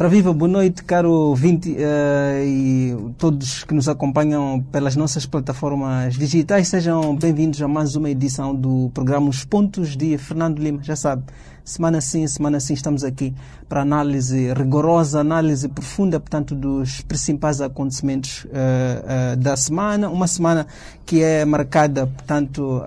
Ora viva, boa noite, caro ouvinte uh, e todos que nos acompanham pelas nossas plataformas digitais. Sejam bem-vindos a mais uma edição do programa Os Pontos de Fernando Lima. Já sabe, semana sim, semana sim estamos aqui para análise rigorosa, análise profunda, portanto, dos principais acontecimentos uh, uh, da semana. Uma semana que é marcada, portanto,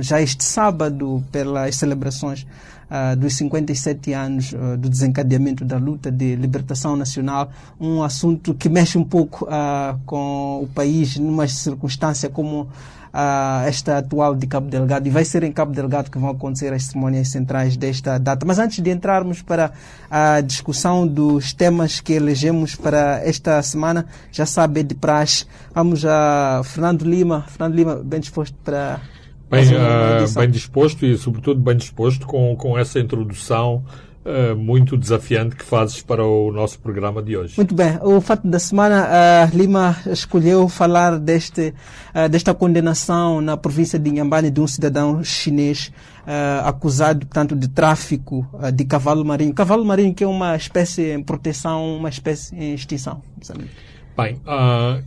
já este sábado pelas celebrações uh, dos 57 anos uh, do desencadeamento da luta de libertação nacional, um assunto que mexe um pouco uh, com o país numa circunstância como esta atual de Cabo Delgado e vai ser em Cabo Delgado que vão acontecer as cerimônias centrais desta data. Mas antes de entrarmos para a discussão dos temas que elegemos para esta semana, já sabe de praxe, vamos a Fernando Lima. Fernando Lima, bem disposto para Bem, uh, bem disposto e, sobretudo, bem disposto com, com essa introdução uh, muito desafiante que fazes para o nosso programa de hoje. Muito bem. O fato da semana, uh, Lima escolheu falar deste, desta condenação na província de Inhambane de um cidadão chinês acusado, portanto, de tráfico de cavalo marinho. Cavalo marinho que é uma espécie em proteção, uma espécie em extinção. Bem,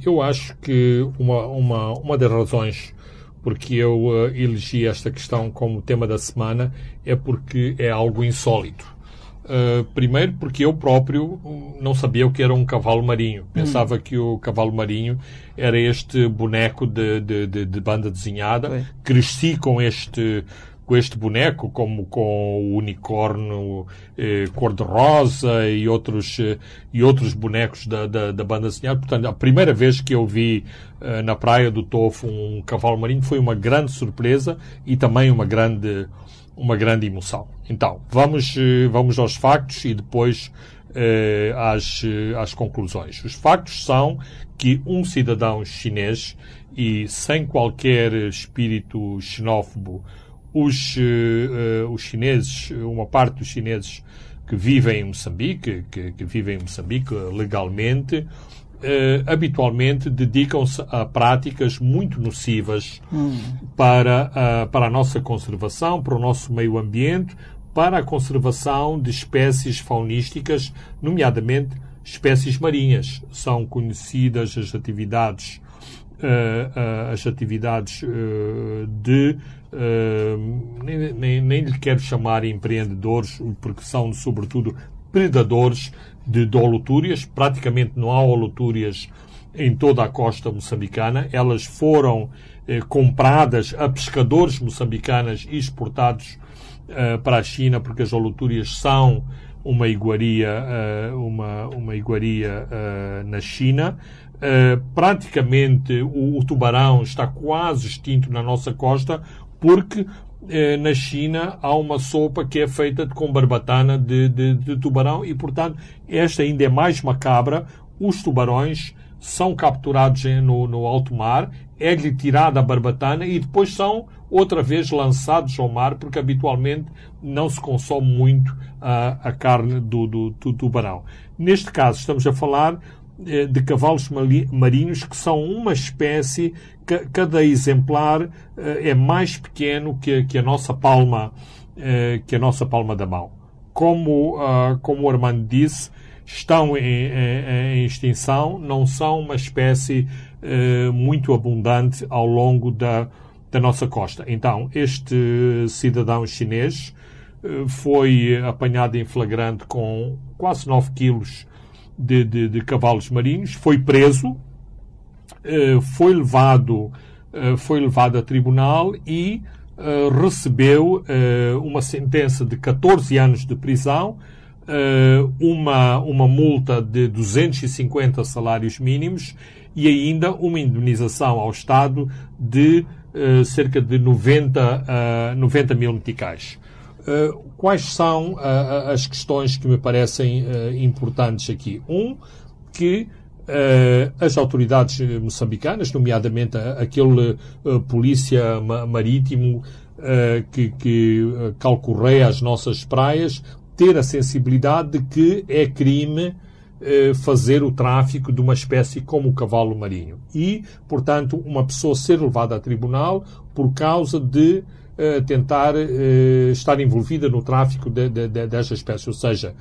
eu acho que uma, uma, uma das razões porque eu uh, elegi esta questão como tema da semana, é porque é algo insólito. Uh, primeiro porque eu próprio não sabia o que era um cavalo marinho. Hum. Pensava hum. que o cavalo marinho era este boneco de, de, de, de banda desenhada. Foi. Cresci com este com este boneco, como com o unicórnio eh, cor-de-rosa e outros, eh, e outros bonecos da, da, da, banda desenhada. Portanto, a primeira vez que eu vi eh, na praia do Tofo um cavalo marinho foi uma grande surpresa e também uma grande, uma grande emoção. Então, vamos, eh, vamos aos factos e depois eh, às, eh, às conclusões. Os factos são que um cidadão chinês e sem qualquer espírito xenófobo os, uh, os chineses, uma parte dos chineses que vivem em Moçambique, que, que vivem em Moçambique legalmente, uh, habitualmente dedicam-se a práticas muito nocivas hum. para, uh, para a nossa conservação, para o nosso meio ambiente, para a conservação de espécies faunísticas, nomeadamente espécies marinhas. São conhecidas as atividades uh, as atividades de Uh, nem, nem, nem lhe quero chamar empreendedores, porque são, sobretudo, predadores de, de holotúrias. Praticamente não há holotúrias em toda a costa moçambicana. Elas foram eh, compradas a pescadores moçambicanos e exportados uh, para a China, porque as holotúrias são uma iguaria, uh, uma, uma iguaria uh, na China. praticamente o, o, tubarão está quase extinto na nossa costa porque eh, na China há uma sopa que é feita com barbatana de, de, de tubarão e, portanto, esta ainda é mais macabra. Os tubarões são capturados no, no alto mar, é-lhe tirada a barbatana e depois são outra vez lançados ao mar, porque habitualmente não se consome muito a, a carne do, do, do, tubarão. Neste caso, estamos a falar de cavalos marinhos que são uma espécie cada exemplar eh, é mais pequeno que, a nossa palma eh, que a nossa palma da mão. Como, ah, como o Armando disse, estão em, em, em, extinção, não são uma espécie eh, muito abundante ao longo da, da nossa costa. Então, este cidadão chinês foi apanhado em flagrante com quase 9 quilos de, de, de cavalos marinhos, foi preso, eh, foi levado, eh, foi levado a tribunal e eh, recebeu uma sentença de 14 anos de prisão, uma, uma multa de 250 salários mínimos e ainda uma indemnização ao Estado de cerca de 90, 90 mil meticais. Quais são as questões que me parecem importantes aqui? Um, que as autoridades moçambicanas, nomeadamente aquele polícia ma marítimo que, que calcorreia as nossas praias, ter a sensibilidade de que é crime fazer o tráfico de uma espécie como o cavalo marinho. E, portanto, uma pessoa ser levada a tribunal por causa de tentar estar envolvida no tráfico de, de, de, desta espécie. Ou seja,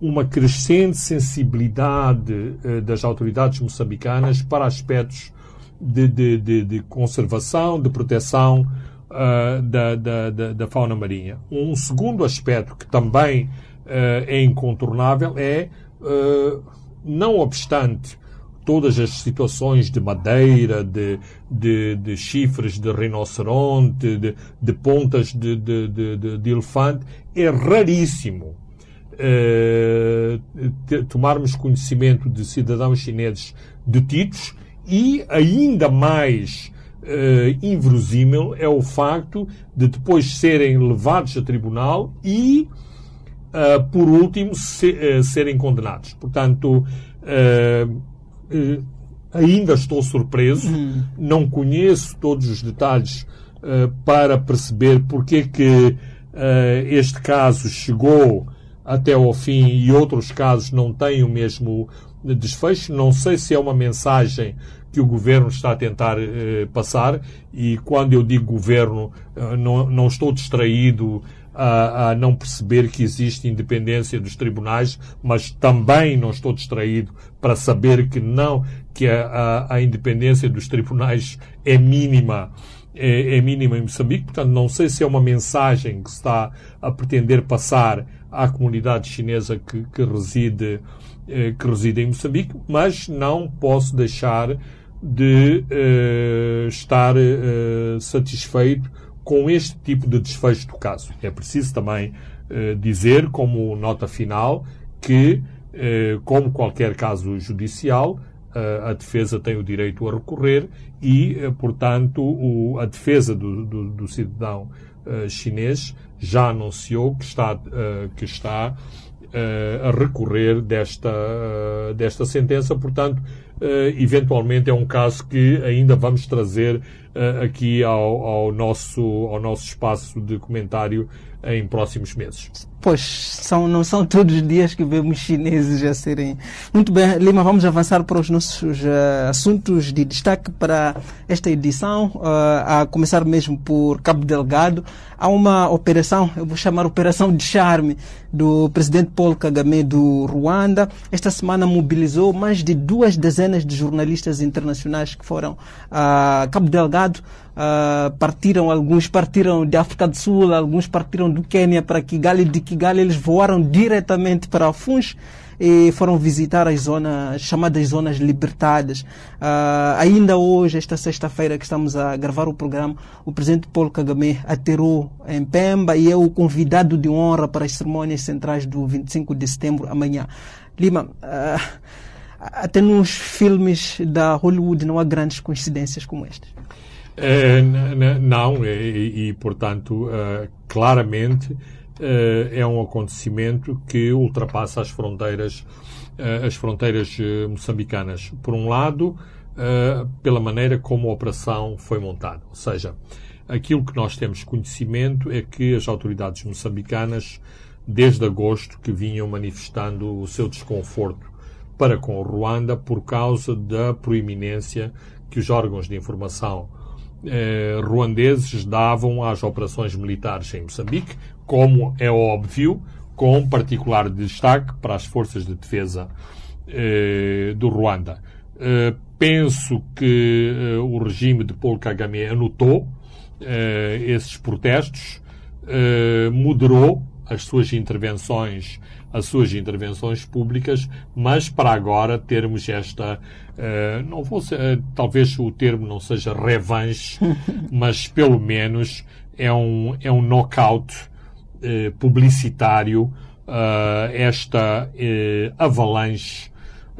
uma crescente sensibilidade das autoridades moçambicanas para aspectos de, conservação, de proteção uh, da, da, da, fauna marinha. Um segundo aspecto que também uh, é incontornável é, uh, não obstante todas as situações de madeira, de, de, de chifres de rinoceronte, de, de pontas de, de, elefante, é raríssimo tomarmos conhecimento de cidadãos chineses detidos e ainda mais uh, inverosímil é o facto de depois serem levados a tribunal e, uh, por último, se, uh, serem condenados. Portanto, ainda estou surpreso, uhum. não conheço todos os detalhes para perceber porque é que este caso chegou até ao fim e outros casos não têm o mesmo desfecho. Não sei se é uma mensagem que o governo está a tentar eh, passar e quando eu digo governo eh, não, não estou distraído a, a, não perceber que existe independência dos tribunais, mas também não estou distraído para saber que não que a, a, a independência dos tribunais é mínima é, é, mínima em Moçambique, portanto não sei se é uma mensagem que se está a pretender passar à comunidade chinesa que, que reside eh, que reside em Moçambique, mas não posso deixar de uh, estar uh, satisfeito com este tipo de desfecho do caso. É preciso também uh, dizer, como nota final, que, como qualquer caso judicial, a defesa tem o direito a recorrer e, portanto, o, a defesa do, do, do cidadão chinês já anunciou que está, que está a recorrer desta, desta sentença. Portanto, eventualmente é um caso que ainda vamos trazer uh, aqui ao, ao, nosso, ao nosso espaço de comentário em próximos meses. Pois, são, não são todos os dias que vemos chineses a serem. Muito bem, Lima, vamos avançar para os nossos uh, assuntos de destaque para esta edição, a começar mesmo por Cabo Delgado. Há uma operação, eu vou chamar Operação de Charme, do presidente Paul Kagame do Ruanda. Esta semana mobilizou mais de duas dezenas de jornalistas internacionais que foram a Cabo Delgado. Uh, partiram, alguns partiram de África do Sul, alguns partiram do Quênia para Kigali. De Kigali eles voaram diretamente para Funch e foram visitar as zonas, chamadas zonas libertadas. Uh, ainda hoje, esta sexta-feira que estamos a gravar o programa, o presidente Paulo Kagame aterrou em Pemba e é o convidado de honra para as cerimônias centrais do 25 de setembro, amanhã. Lima, uh, até nos filmes da Hollywood não há grandes coincidências como estas. É, não, e, e portanto, uh, claramente uh, é um acontecimento que ultrapassa as fronteiras, as fronteiras moçambicanas. Por um lado, pela maneira como a operação foi montada. Ou seja, aquilo que nós temos conhecimento é que as autoridades moçambicanas, desde agosto, que vinham manifestando o seu desconforto para com Ruanda por causa da proeminência que os órgãos de informação eh, ruandeses davam às operações militares em Moçambique, como é óbvio, com particular destaque para as forças de defesa eh, do Ruanda. Eh, penso que eh, o regime de Paul Kagame anotou eh, esses protestos, eh, moderou as suas intervenções as suas intervenções públicas, mas para agora termos esta, uh, não vou ser, uh, talvez o termo não seja revanche, mas pelo menos é um, é um knockout uh, publicitário esta avalanche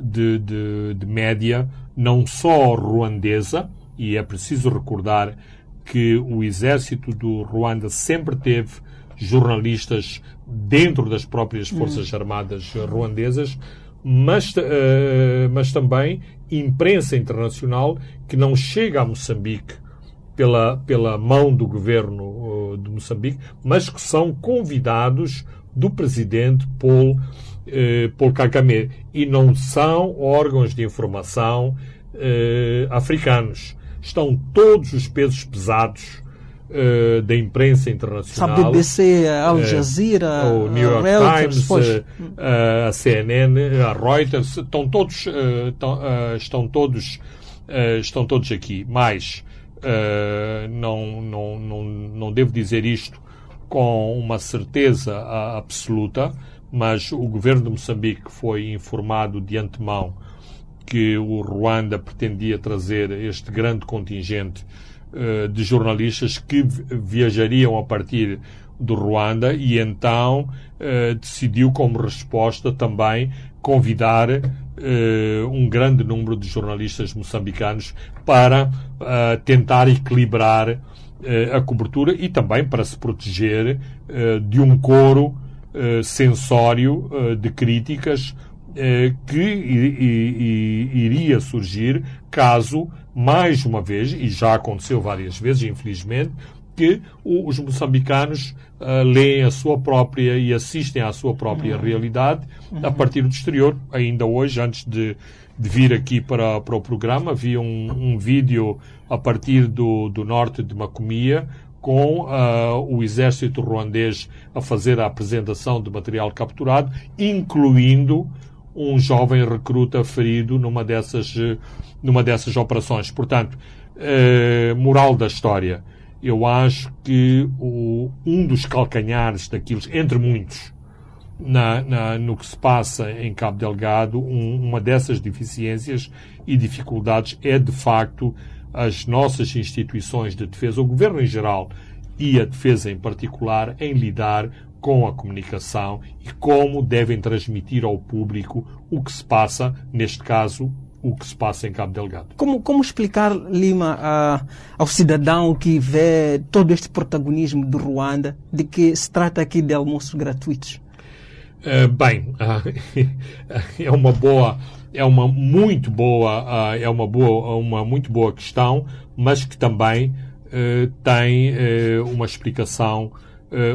de, de, de média, não só ruandesa, e é preciso recordar que o exército do Ruanda sempre teve jornalistas dentro das próprias Forças hum. Armadas ruandesas, mas, uh, mas também imprensa internacional que não chega a Moçambique pela, pela mão do governo uh, de Moçambique, mas que são convidados do presidente Paul, eh, Paul Kagame e não são órgãos de informação africanos. Estão todos os pesos pesados eh, da imprensa internacional. A BBC, a Al Jazeera, o New York Reuters, Times, eh, a CNN, a Reuters, estão todos, eh, estão, eh, estão todos, eh, estão todos aqui. Mas eh, não, não, não, não devo dizer isto com uma certeza absoluta, mas o governo de Moçambique foi informado de antemão que o Ruanda pretendia trazer este grande contingente uh, de jornalistas que viajariam a partir do Ruanda e então uh, decidiu como resposta também convidar uh, um grande número de jornalistas moçambicanos para tentar equilibrar a cobertura e também para se proteger de um coro sensório de críticas que iria surgir caso, mais uma vez, e já aconteceu várias vezes, infelizmente, que os moçambicanos uh, leem a sua própria e assistem à sua própria uhum. realidade a partir do exterior. Ainda hoje, antes de, de vir aqui para, para o programa, vi um, um vídeo a partir do, do norte de Macomia com uh, o exército ruandês a fazer a apresentação de material capturado, incluindo um jovem recruta ferido numa dessas, numa dessas operações. Portanto, eh, moral da história, eu acho que o, um dos calcanhares daquilo, entre muitos, na, na, no que se passa em Cabo Delgado, um, uma dessas deficiências e dificuldades é, de facto, as nossas instituições de defesa, o governo em geral e a defesa em particular, em lidar com a comunicação e como devem transmitir ao público o que se passa, neste caso, o que se passa em Cabo Delgado. Como, como explicar, Lima, a, ao cidadão que vê todo este protagonismo do Ruanda, de que se trata aqui de almoços gratuitos? Uh, bem, uh, é uma boa, é uma muito boa, uh, é uma boa, uma muito boa questão, mas que também tem uma explicação eh,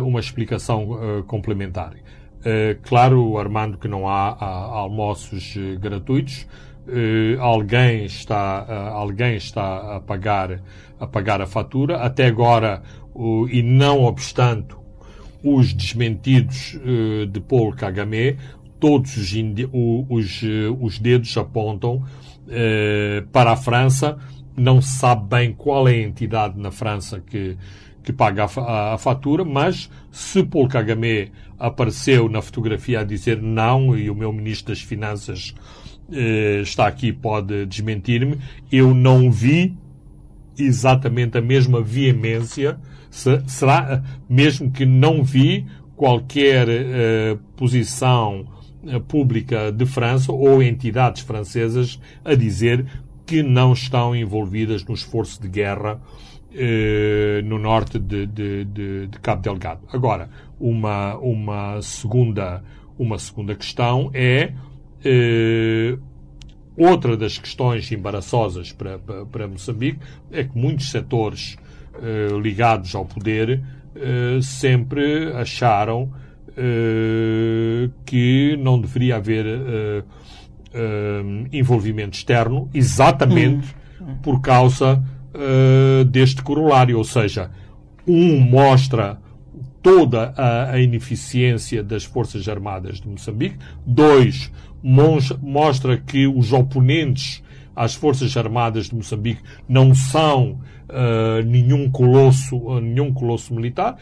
uma explicação uh, complementar. Uh, claro, Armando, que não há, há almoços gratuitos. alguém está, alguém está a pagar, a pagar a fatura. Até agora, e não obstante os desmentidos de Paul Kagame, todos os, os, os dedos apontam para a França. Não se sabe bem qual é a entidade na França que, que paga a, fatura, mas se Paul Kagame apareceu na fotografia a dizer não e o meu ministro das Finanças eh, está aqui pode desmentir-me, eu não vi exatamente a mesma veemência, se, será mesmo que não vi qualquer eh, posição eh, pública de França ou entidades francesas a dizer que não estão envolvidas no esforço de guerra eh, no norte de, de, de, de, Cabo Delgado. Agora, uma, uma, segunda, uma segunda questão é eh, outra das questões embaraçosas para, para, para, Moçambique é que muitos setores eh, ligados ao poder eh, sempre acharam eh, que não deveria haver envolvimento externo exatamente hum. por causa uh, deste corolário, ou seja, um mostra toda a, a, ineficiência das Forças Armadas de Moçambique, dois, mostra que os oponentes às Forças Armadas de Moçambique não são uh, nenhum colosso, uh, nenhum colosso militar.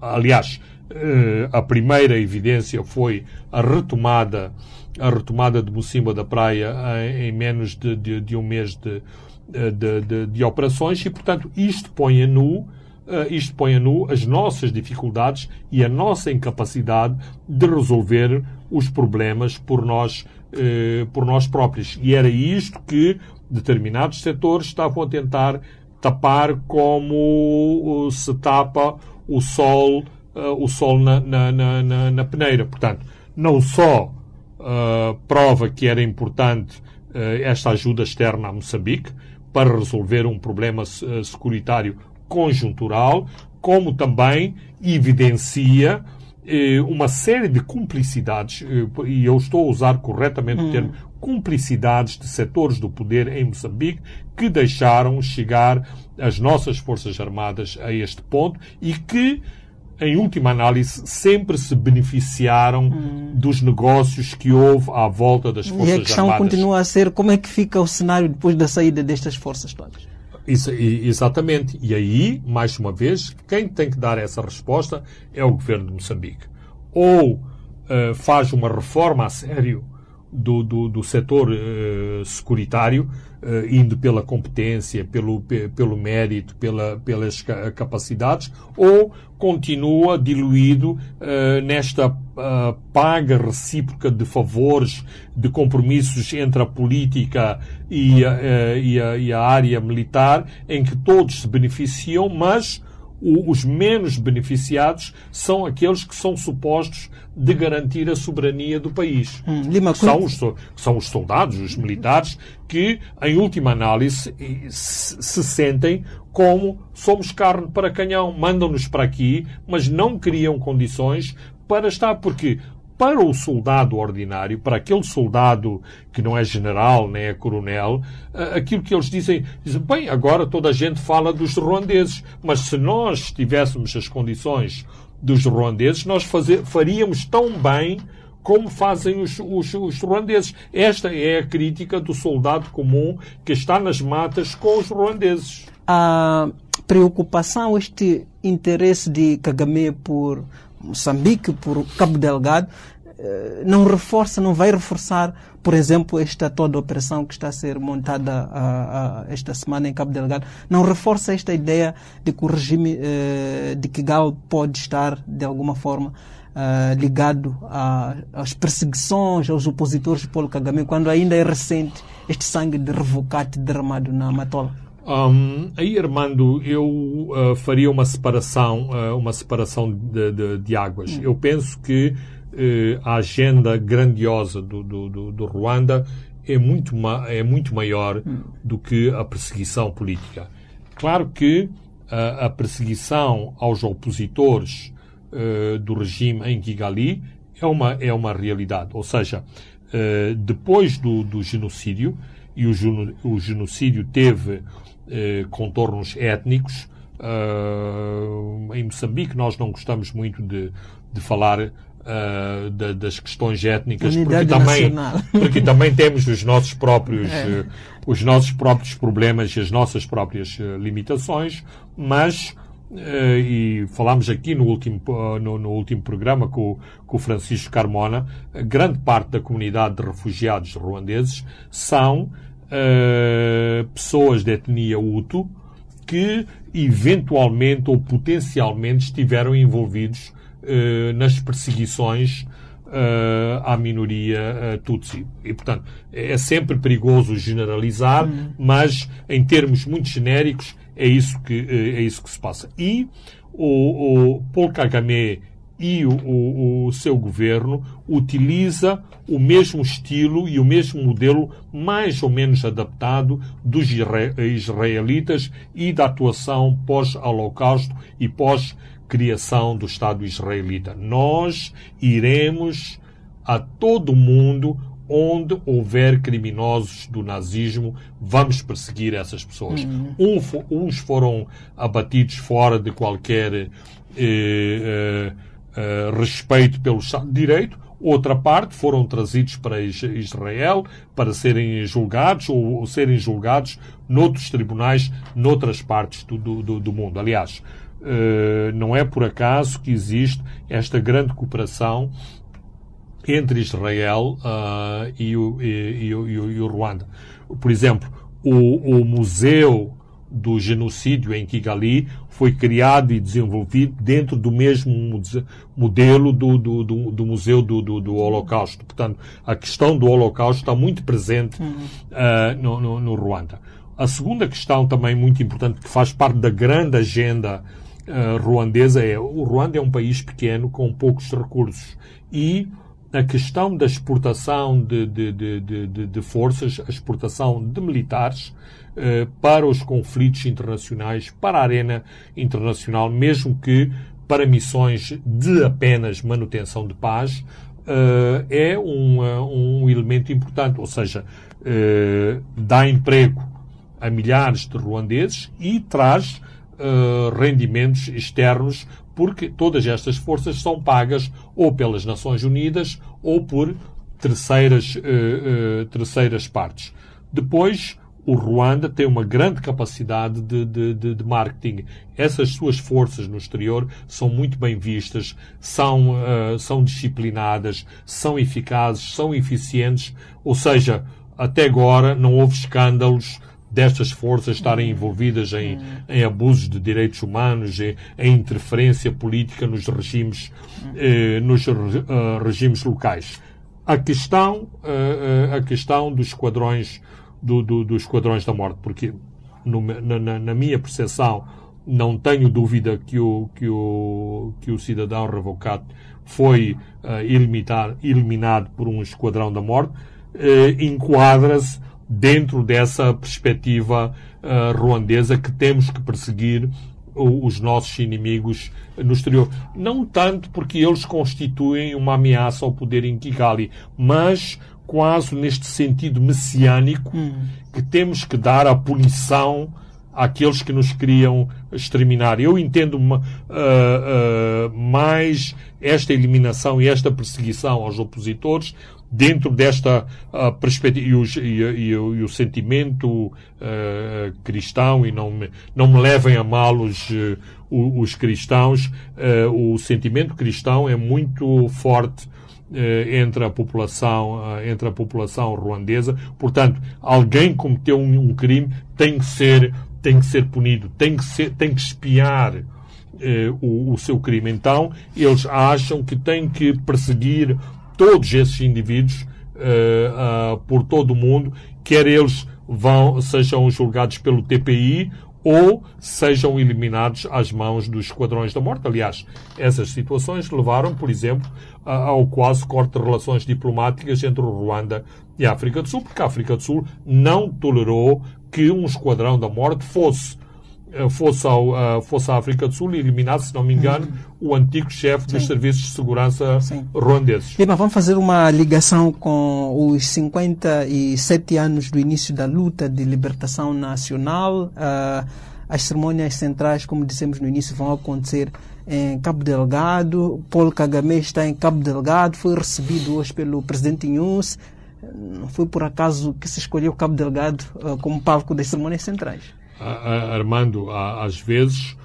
Aliás, a primeira evidência foi a retomada, a retomada de Mocimba da Praia em, menos de, de, de, um mês de, eh, de, de, de operações e, portanto, isto põe a nu Uh, isto põe a nu as nossas dificuldades e a nossa incapacidade de resolver os problemas por nós, uh, por nós próprios. E era isto que determinados setores estavam a tentar tapar como se tapa o sol, uh, o sol na, na, na, na, peneira. Portanto, não só prova que era importante esta ajuda externa a Moçambique, para resolver um problema uh, securitário conjuntural, como também evidencia eh, uma série de cumplicidades, eh, e eu estou a usar corretamente o termo cumplicidades de setores do poder em Moçambique que deixaram chegar as nossas Forças Armadas a este ponto e que, em última análise, sempre se beneficiaram dos negócios que houve à volta das Forças E a questão Armadas. continua a ser como é que fica o cenário depois da saída destas forças todas? Isso, exatamente. E aí, mais uma vez, quem tem que dar essa resposta é o governo de Moçambique. Ou eh, faz uma reforma a sério do, do, do setor eh, securitário, eh, indo pela competência, pelo, pe- pelo mérito, pela, pelas ca- capacidades, ou continua diluído eh, nesta paga recíproca de favores, de compromissos entre a política e a, e a- e a área militar, em que todos se beneficiam, mas os menos beneficiados são aqueles que são supostos de garantir a soberania do país. Hum, Lima, São quando- os, são os soldados, os militares, que, em última análise, se se sentem como somos carne para canhão. Mandam-nos para aqui, mas não criam condições para estar, porque para o soldado ordinário, para aquele soldado que não é general nem é coronel, ah, aquilo que eles dizem, dizem, bem, agora toda a gente fala dos ruandeses, mas se nós tivéssemos as condições dos ruandeses, nós fazer, faríamos tão bem como fazem os, os, os ruandeses. Esta é a crítica do soldado comum que está nas matas com os ruandeses. a preocupação, este interesse de Kagame por Moçambique, por Cabo Delgado, eh, não reforça, não vai reforçar, por exemplo, esta toda operação que está a ser montada ah, ah, esta semana em Cabo Delgado, não reforça esta ideia de que o regime eh, de Kigali pode estar, de alguma forma, ah, ligado a- às perseguições aos opositores de Paulo Kagame, quando ainda é recente este sangue de revocate derramado na Matola. Hum, aí, Armando, eu ah, faria uma separação, ah, uma separação de, de- de águas. Eu penso que eh, a agenda grandiosa do, do, do, do Ruanda é muito, ma- é muito maior do que a perseguição política. Claro que a perseguição aos opositores do regime em Kigali é uma, é uma realidade. Ou seja, depois do, do genocídio, e o, o genocídio teve contornos étnicos, ah, em Moçambique nós não gostamos muito de, de falar ah, da- das questões étnicas porque também, nacional. porque também temos os nossos próprios É. eh, os nossos próprios problemas e as nossas próprias eh, limitações, mas eh, e falámos aqui no último, eh, no, no último programa com, o- com o Francisco Carmona, grande parte da comunidade de refugiados ruandeses são eh, pessoas de etnia Hutu que eventualmente ou potencialmente estiveram envolvidos eh, nas perseguições eh, à minoria eh, Tutsi. E, portanto, é sempre perigoso generalizar, mas em termos muito genéricos é isso que, é isso que se passa. E o, o Paul Kagame e o, o- o seu governo utiliza o mesmo estilo e o mesmo modelo mais ou menos adaptado dos isra- israelitas e da atuação pós-Holocausto e pós-criação do Estado israelita. Nós iremos a todo mundo onde houver criminosos do nazismo, vamos perseguir essas pessoas. Um fo- uns foram abatidos fora de qualquer eh, eh, eh, respeito pelo Estado de Direito, outra parte foram trazidos para Is- Israel para serem julgados ou, serem julgados noutros tribunais, noutras partes do, do, do- do mundo. Aliás, eh, não é por acaso que existe esta grande cooperação entre Israel ah, e, o, e, e e o Ruanda. Por exemplo, o, o Museu do Genocídio em Kigali foi criado e desenvolvido dentro do mesmo modelo do, do, do, do Museu do, do, do Holocausto. Portanto, a questão do Holocausto está muito presente ah, no, no, no Ruanda. A segunda questão também muito importante, que faz parte da grande agenda uh, ruandesa, é o Ruanda é um país pequeno com poucos recursos e a questão da exportação de, de, de, de forças, a exportação de militares eh, para os conflitos internacionais, para a arena internacional, mesmo que para missões de apenas manutenção de paz, eh, é um, um elemento importante, ou seja, eh, dá emprego a milhares de ruandeses e traz uh, rendimentos externos, porque todas estas forças são pagas ou pelas Nações Unidas ou por terceiras, uh, uh, terceiras partes. Depois, o Ruanda tem uma grande capacidade de, de, de, de, marketing. Essas suas forças no exterior são muito bem vistas, são, uh, são disciplinadas, são eficazes, são eficientes. Ou seja, até agora não houve escândalos destas forças estarem envolvidas em, em abusos de direitos humanos, em, em interferência política nos regimes, eh, nos uh, regimes locais. A questão, uh, a questão dos esquadrões, do, do, dos esquadrões da morte, porque no, na, na, minha percepção não tenho dúvida que o, que o, que o cidadão revocado foi uh, eliminado, eliminado por um esquadrão da morte, enquadra-se dentro dessa perspectiva uh, ruandesa que temos que perseguir os nossos inimigos no exterior. Não tanto porque eles constituem uma ameaça ao poder em Kigali, mas quase neste sentido messiânico hum. que temos que dar a punição àqueles que nos queriam exterminar. Eu entendo uma, uh, uh, mais esta eliminação e esta perseguição aos opositores dentro desta uh, perspectiva e, os, e, e, e, o sentimento uh, cristão e não me, não me levem a mal os, uh, os cristãos o sentimento cristão é muito forte entre a população entre a população ruandesa. Portanto alguém cometeu um, um, crime tem que ser tem que ser punido tem que ser tem que espiar o, o seu crime. Então eles acham que têm que perseguir todos esses indivíduos uh, uh, por todo o mundo, quer eles vão, sejam julgados pelo TPI ou sejam eliminados às mãos dos esquadrões da morte. Aliás, essas situações levaram, por exemplo, ao quase corte de relações diplomáticas entre o Ruanda e a África do Sul, porque a África do Sul não tolerou que um esquadrão da morte fosse eh, fosse, ao, uh, fosse à África do Sul e eliminasse, se não me engano. O antigo chefe dos serviços de segurança Sim. ruandeses. Bem, mas vamos fazer uma ligação com os 57 anos do início da luta de libertação nacional. Uh, as cerimônias centrais, como dissemos no início, vão acontecer em Cabo Delgado. Paulo Kagame está em Cabo Delgado, foi recebido hoje pelo presidente Inhus. Não foi por acaso que se escolheu Cabo Delgado uh, como palco das cerimônias centrais armando às vezes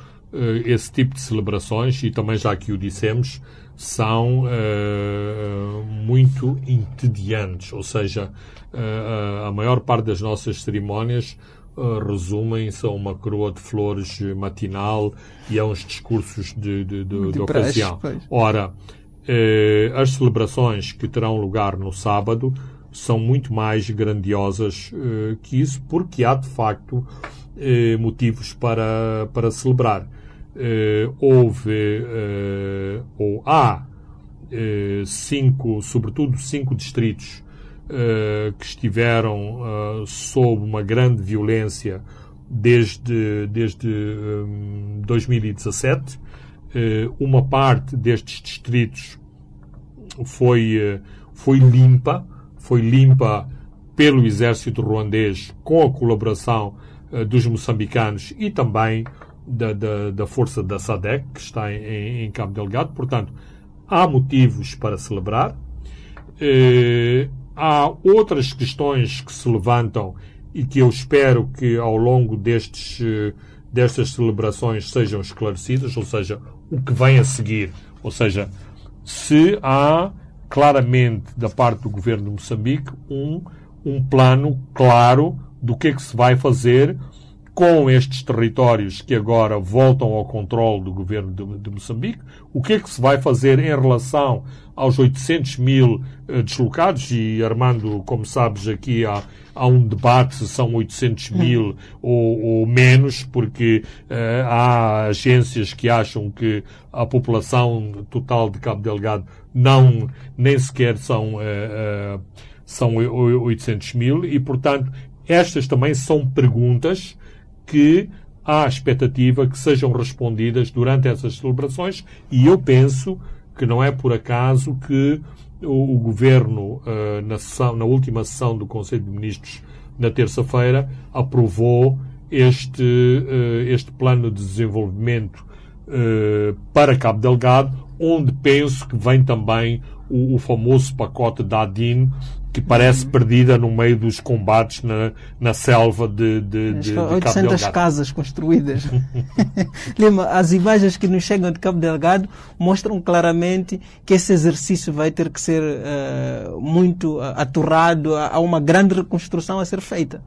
esse tipo de celebrações, e também já que o dissemos, são uh, muito entediantes, ou seja, uh, a maior parte das nossas cerimónias uh, resumem-se a uma coroa de flores matinal e a uns discursos de, de, de, de, ocasião. Ora, as celebrações que terão lugar no sábado são muito mais grandiosas que isso, porque há de facto eh, motivos para, para celebrar. Eh, houve, eh, ou há, eh, cinco, sobretudo cinco distritos eh, que estiveram eh, sob uma grande violência desde, desde 2017. uma parte destes distritos foi, foi limpa, foi limpa pelo exército ruandês com a colaboração eh, dos moçambicanos e também da, da, da força da SADEC, que está em, em Cabo Delgado. Portanto, há motivos para celebrar. Eh, há outras questões que se levantam e que eu espero que ao longo destes, eh, destas celebrações sejam esclarecidas, ou seja, o que vem a seguir. Ou seja, se há claramente da parte do governo de Moçambique um, um plano claro do que é que se vai fazer com estes territórios que agora voltam ao controle do governo de, de, Moçambique, o que é que se vai fazer em relação aos 800 mil uh, deslocados? E Armando, como sabes, aqui há, há um debate se são 800 mil ou, ou, menos, porque uh, há agências que acham que a população total de Cabo Delgado não, nem sequer são, uh, são 800 mil e, portanto, estas também são perguntas que há expectativa que sejam respondidas durante essas celebrações e eu penso que não é por acaso que o, o Governo, uh, na, sessão, na última sessão do Conselho de Ministros, na terça-feira, aprovou este, uh, este plano de desenvolvimento uh, para Cabo Delgado, onde penso que vem também o, o famoso pacote da ADIN, que parece perdida no meio dos combates na, na selva de, de, de, de 800 casas construídas. Lima, as imagens que nos chegam de Cabo Delgado mostram claramente que esse exercício vai ter que ser uh, muito aturrado, há uma grande reconstrução a ser feita.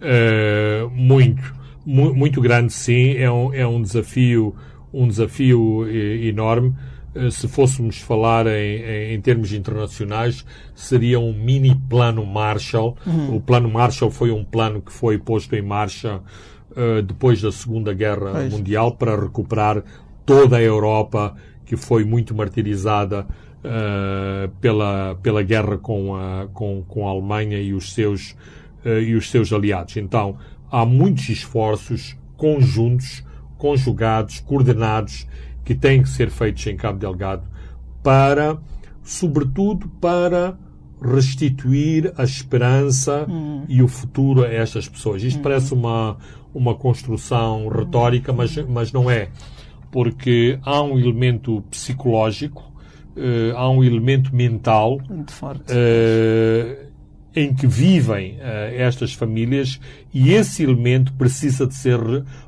Uh, muito, mu muito grande sim, é um, é um desafio, um desafio enorme. Eh, se fôssemos falar em, em, termos internacionais, seria um mini plano Marshall. Uhum. O plano Marshall foi um plano que foi posto em marcha uh, depois da Segunda Guerra pois. Mundial para recuperar toda a Europa que foi muito martirizada uh, pela, pela guerra com a, com, com a Alemanha e os, seus, uh, e os seus aliados. Então, há muitos esforços conjuntos, conjugados, coordenados que têm que ser feitos em Cabo Delgado para, sobretudo, para restituir a esperança hum. e o futuro a estas pessoas. Isto hum. parece uma, uma construção retórica, mas, mas não é. Porque há um elemento psicológico, uh, há um elemento mental Muito forte. Uh, em que vivem uh, estas famílias e esse elemento precisa de ser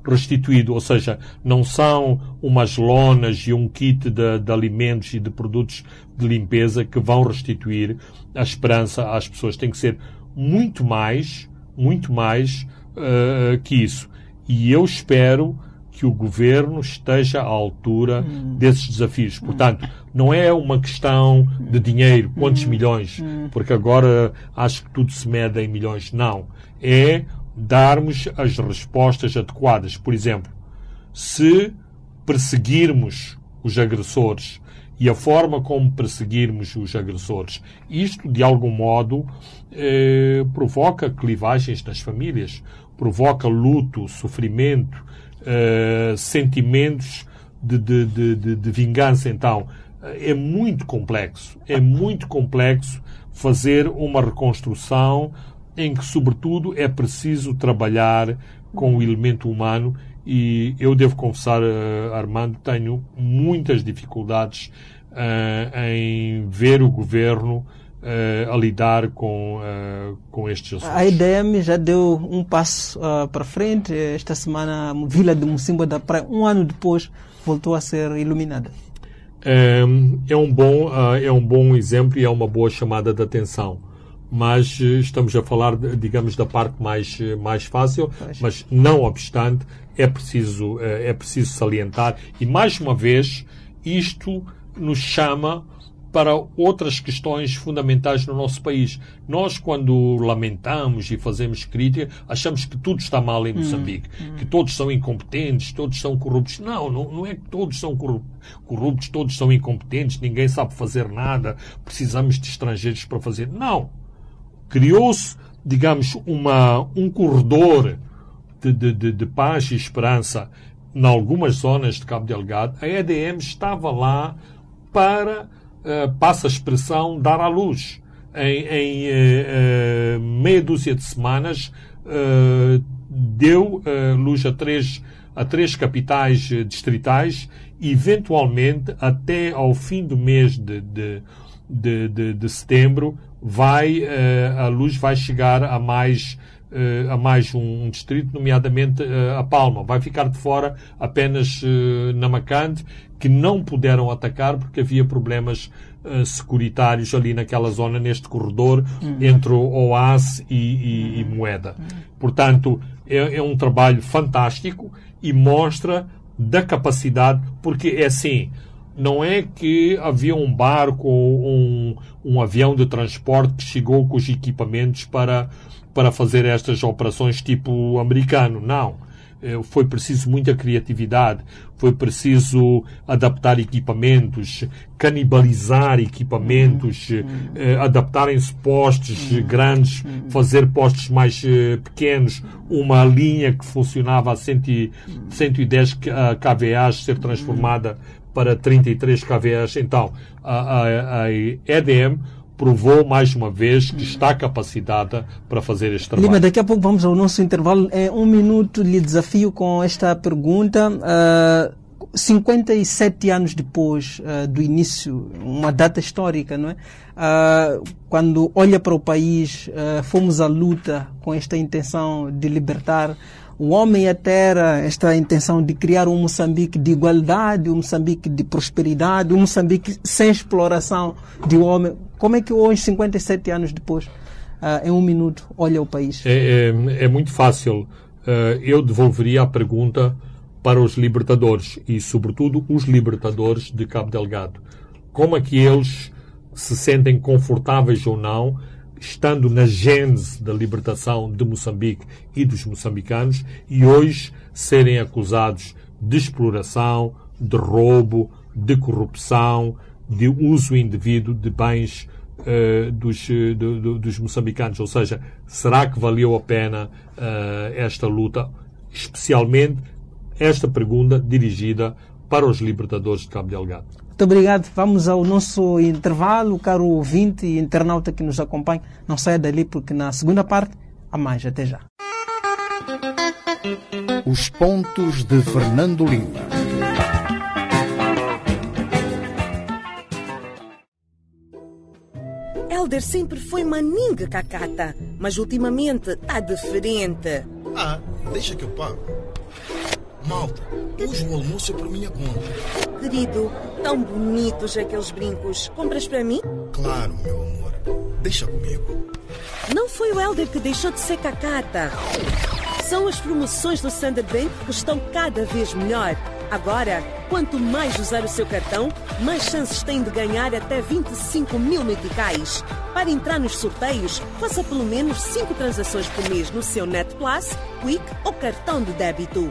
restituído, ou seja, não são umas lonas e um kit de, de, alimentos e de produtos de limpeza que vão restituir a esperança às pessoas. Tem que ser muito mais, muito mais uh, que isso. E eu espero que o governo esteja à altura hum. desses desafios. Portanto, não é uma questão de dinheiro, quantos hum. milhões, hum. porque agora acho que tudo se mede em milhões. Não. É darmos as respostas adequadas. Por exemplo, se perseguirmos os agressores e a forma como perseguirmos os agressores, isto de algum modo eh, provoca clivagens nas famílias, provoca luto, sofrimento, uh, sentimentos de, de, de, de, vingança. Então, é muito complexo. É muito complexo fazer uma reconstrução em que, sobretudo, é preciso trabalhar com o elemento humano e eu devo confessar, uh, Armando, tenho muitas dificuldades uh, em ver o governo a lidar com, uh, com estes assuntos. A IDM já deu um passo uh, para frente. Esta semana, a Vila de Mocimboa da Praia, um ano depois, voltou a ser iluminada. É, é, um bom, é um bom exemplo e é uma boa chamada de atenção. Mas estamos a falar, digamos, da parte mais, mais fácil, mas não obstante, é preciso, é preciso salientar. E mais uma vez, isto nos chama para outras questões fundamentais no nosso país. Nós, quando lamentamos e fazemos crítica, achamos que tudo está mal em Moçambique, hum, hum. que todos são incompetentes, todos são corruptos. Não, não, não é que todos são corruptos, todos são incompetentes, ninguém sabe fazer nada, precisamos de estrangeiros para fazer. Não. Criou-se, digamos, uma, um corredor de, de, de, de paz e esperança em algumas zonas de Cabo Delgado. A EDM estava lá para passa a expressão, dar à luz. Em, em uh, meia dúzia de semanas, deu luz a três, a três capitais distritais eventualmente, até ao fim do mês de, de, de, de, de setembro, vai, a luz vai chegar a mais a mais um, um distrito, nomeadamente a Palma. Vai ficar de fora apenas Namacante que não puderam atacar porque havia problemas securitários ali naquela zona, neste corredor, uhum. entre o OAS e, e, e Moeda. Uhum. Portanto, é, é um trabalho fantástico e mostra da capacidade, porque é assim, não é que havia um barco ou um, um avião de transporte que chegou com os equipamentos para, para fazer estas operações tipo americano. Não. Eh, foi preciso muita criatividade, foi preciso adaptar equipamentos, canibalizar equipamentos, uhum. eh, adaptarem-se postes uhum. grandes, uhum. fazer postes mais eh, pequenos, uma linha que funcionava a 100, 110 kVA ser transformada para 33 kVA. Então, a, a, a EDM provou mais uma vez que está capacitada para fazer este trabalho. Lima, daqui a pouco vamos ao nosso intervalo. É um minuto lhe desafio com esta pergunta. Uh, 57 anos depois uh, do início, uma data histórica, não é? Uh, quando olha para o país, uh, fomos à luta com esta intenção de libertar o homem e a terra, esta intenção de criar um Moçambique de igualdade, um Moçambique de prosperidade, um Moçambique sem exploração de homem. Como é que hoje, 57 anos depois, uh, em um minuto, olha o país? É, é, é muito fácil. Uh, eu devolveria a pergunta para os libertadores e, sobretudo, os libertadores de Cabo Delgado. Como é que eles se sentem confortáveis ou não estando na gênese da libertação de Moçambique e dos moçambicanos e hoje serem acusados de exploração, de roubo, de corrupção, de uso indevido de bens uh, dos, uh, do, dos moçambicanos. Ou seja, será que valeu a pena uh, esta luta? Especialmente esta pergunta dirigida para os libertadores de Cabo Delgado. Muito obrigado. Vamos ao nosso intervalo, caro ouvinte e internauta que nos acompanha. Não saia dali porque na segunda parte há mais. Até já. Os pontos de Fernando Lima. Elder sempre foi maninga cacata, mas ultimamente tá diferente. Ah, deixa que eu pago. Malta, hoje o almoço é por minha conta. Querido, tão bonitos aqueles brincos. Compras para mim? Claro, meu amor. Deixa comigo. Não foi o Helder que deixou de ser cacata. São as promoções do Standard Bank que estão cada vez melhor. Agora, quanto mais usar o seu cartão, mais chances tem de ganhar até 25 mil meticais. Para entrar nos sorteios, faça pelo menos 5 transações por mês no seu Net Plus, Quick ou cartão de débito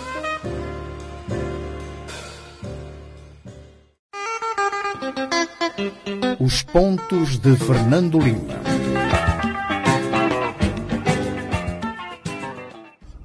Os pontos de Fernando Lima.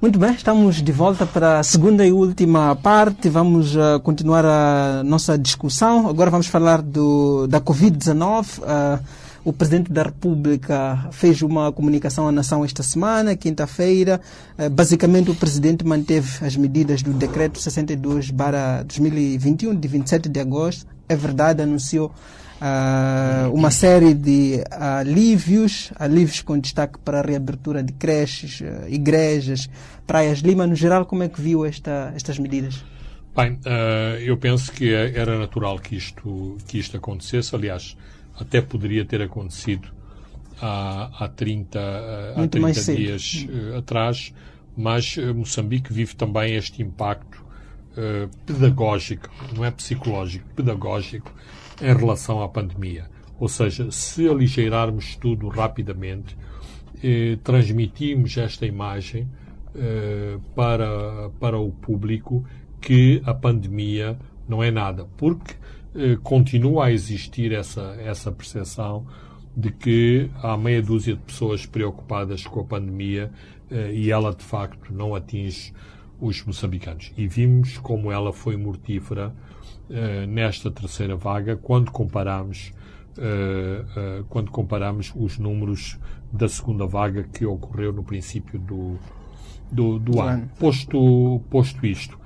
Muito bem, estamos de volta para a segunda e última parte. Vamos uh, continuar a nossa discussão. Agora vamos falar do, da Covid-19. Uh, eh, o Presidente da República fez uma comunicação à nação esta semana, quinta-feira. Uh, basicamente, o Presidente manteve as medidas do Decreto 62-2021, de 27 de agosto. É verdade, anunciou uh, uma série de alívios, alívios com destaque para a reabertura de creches, uh, igrejas, praias. Lima, no geral, como é que viu esta, estas medidas? Bem, eu penso que era natural que isto, que isto acontecesse. Aliás, até poderia ter acontecido há, há 30, há 30 dias atrás, mas Moçambique vive também este impacto pedagógico, não é psicológico, pedagógico, em relação à pandemia. Ou seja, se aligeirarmos tudo rapidamente, eh, transmitimos esta imagem eh, para, para o público que a pandemia não é nada, porque eh, continua a existir essa, essa percepção de que há meia dúzia de pessoas preocupadas com a pandemia eh, e ela de facto não atinge os moçambicanos. E vimos como ela foi mortífera nesta terceira vaga quando comparamos uh, uh, quando comparamos os números da segunda vaga que ocorreu no princípio do, do, do ano. Posto, posto isto,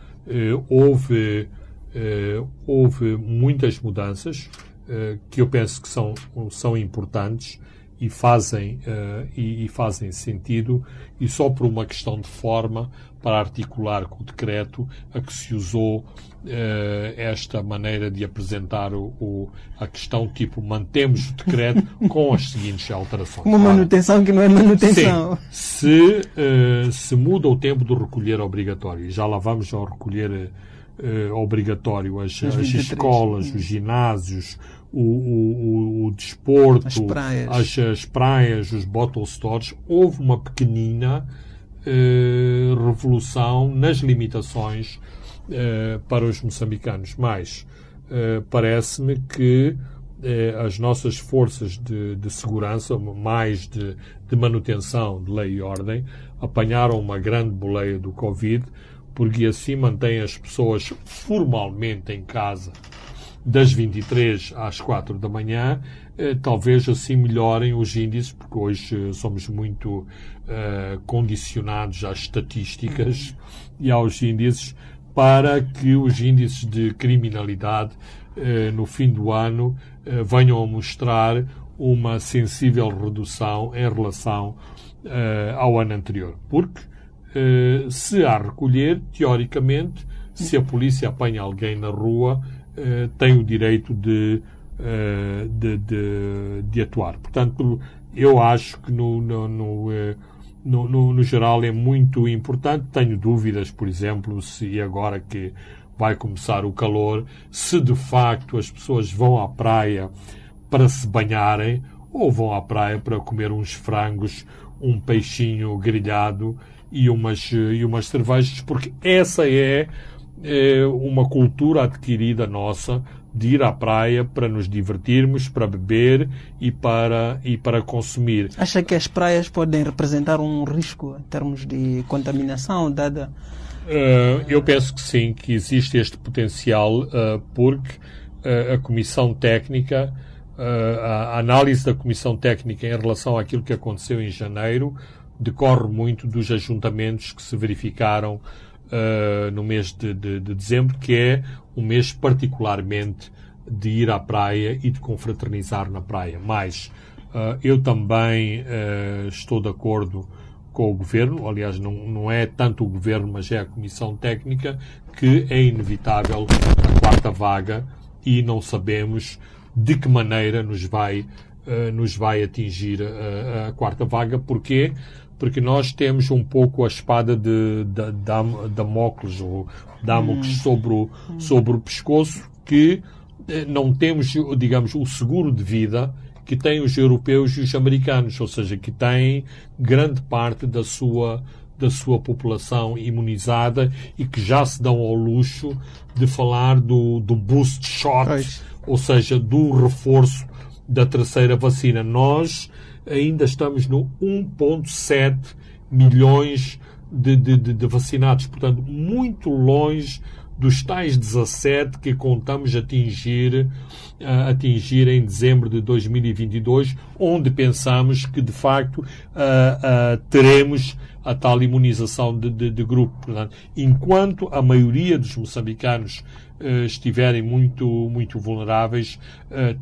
houve, houve muitas mudanças que eu penso que são, são importantes e fazem, e, fazem sentido, e só por uma questão de forma, para articular com o decreto, a que se usou uh, esta maneira de apresentar o, o, a questão, tipo, mantemos o decreto com as seguintes alterações. Uma manutenção que não é manutenção. Sim. Se, uh, se muda o tempo do recolher obrigatório, e já lá vamos ao recolher obrigatório, as, as escolas, os ginásios, o, o, o desporto, as praias. As, as, praias, os bottle stores, houve uma pequenina eh, revolução nas limitações eh, para os moçambicanos. Mas eh, parece-me que as nossas forças de, de segurança, mais de, de, manutenção de lei e ordem, apanharam uma grande boleia do Covid, porque assim mantém as pessoas formalmente em casa das 23 às 4 da manhã, talvez assim melhorem os índices, porque hoje eh, somos muito eh, condicionados às estatísticas e aos índices, para que os índices de criminalidade no fim do ano venham a mostrar uma sensível redução em relação ao ano anterior. Porque se há recolher, teoricamente, se a polícia apanha alguém na rua, eh, tem o direito de, uh, de, de, de, atuar. Portanto, eu acho que no, no, no, eh, no, no, no geral é muito importante. Tenho dúvidas, por exemplo, se agora que vai começar o calor, se de facto as pessoas vão à praia para se banharem ou vão à praia para comer uns frangos, um peixinho grelhado e umas, e umas cervejas, porque essa é é uma cultura adquirida nossa de ir à praia para nos divertirmos, para beber e para, e para consumir. Acha que as praias podem representar um risco em termos de contaminação, dada. Uh, eu penso que sim, que existe este potencial, uh, porque uh, a Comissão Técnica, a análise da Comissão Técnica em relação àquilo que aconteceu em janeiro, decorre muito dos ajuntamentos que se verificaram uh, no mês de, de, de, dezembro, que é um mês particularmente de ir à praia e de confraternizar na praia. Mas uh, eu também uh, estou de acordo com o governo, aliás, não, não é tanto o governo, mas é a comissão técnica, que é inevitável a quarta vaga e não sabemos de que maneira nos vai, nos vai atingir a, a quarta vaga. Porquê? Porque nós temos um pouco a espada de, de, de Damocles, ou Damocles hum. sobre, o, sobre o pescoço, que eh, não temos, digamos, o seguro de vida que têm os europeus e os americanos, ou seja, que têm grande parte da sua da sua população imunizada e que já se dão ao luxo de falar do, do boost shot, ou seja, do reforço da terceira vacina. Nós ainda estamos no 1,7 milhões de, de, de, vacinados. Portanto, muito longe dos tais 17 que contamos atingir, uh, atingir em dezembro de 2022, onde pensamos que, de facto, uh, teremos a tal imunização de, de, de grupo. Portanto, enquanto a maioria dos moçambicanos estiverem muito, muito vulneráveis,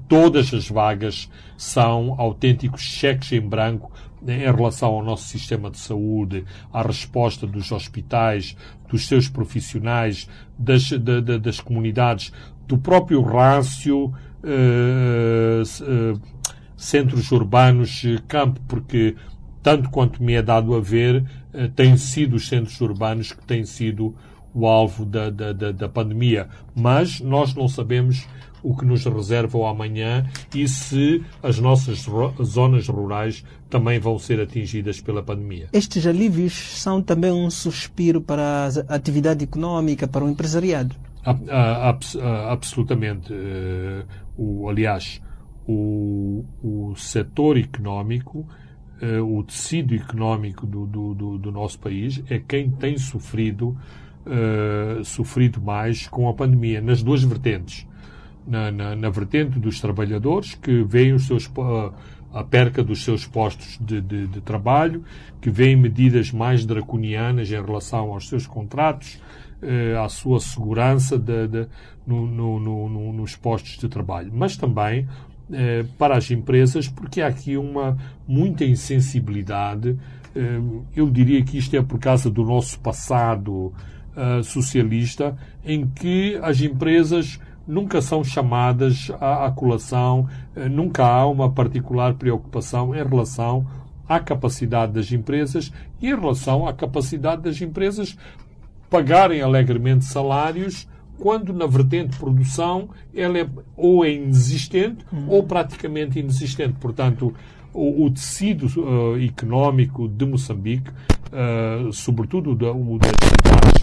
todas as vagas são autênticos cheques em branco em relação ao nosso sistema de saúde, à resposta dos hospitais, dos seus profissionais, das, das comunidades, do próprio rácio uh, centros urbanos, campo, porque tanto quanto me é dado a ver, eh, têm sido os centros urbanos que têm sido o alvo da, da, da, da pandemia. Mas nós não sabemos o que nos reserva o amanhã e se as nossas zonas rurais também vão ser atingidas pela pandemia. Estes alívios são também um suspiro para a atividade económica, para o empresariado? absolutamente. Eh, o, aliás, o, o setor económico uh, o tecido económico do, do, do, nosso país é quem tem sofrido, uh, sofrido mais com a pandemia, nas duas vertentes. Na, na, na, vertente dos trabalhadores que veem os seus, a perca dos seus postos de, de, de trabalho, que vêem medidas mais draconianas em relação aos seus contratos, eh, à sua segurança de, de, no, no, no, nos postos de trabalho, mas também eh, para as empresas, porque há aqui uma muita insensibilidade. Eh, eu diria que isto é por causa do nosso passado socialista, em que as empresas nunca são chamadas à, à colação, eh, nunca há uma particular preocupação em relação à capacidade das empresas e em relação à capacidade das empresas pagarem alegremente salários quando na vertente produção ela é ou é inexistente uhum. ou praticamente inexistente. Portanto, o, o tecido uh, económico de Moçambique, uh, sobretudo o, da, o das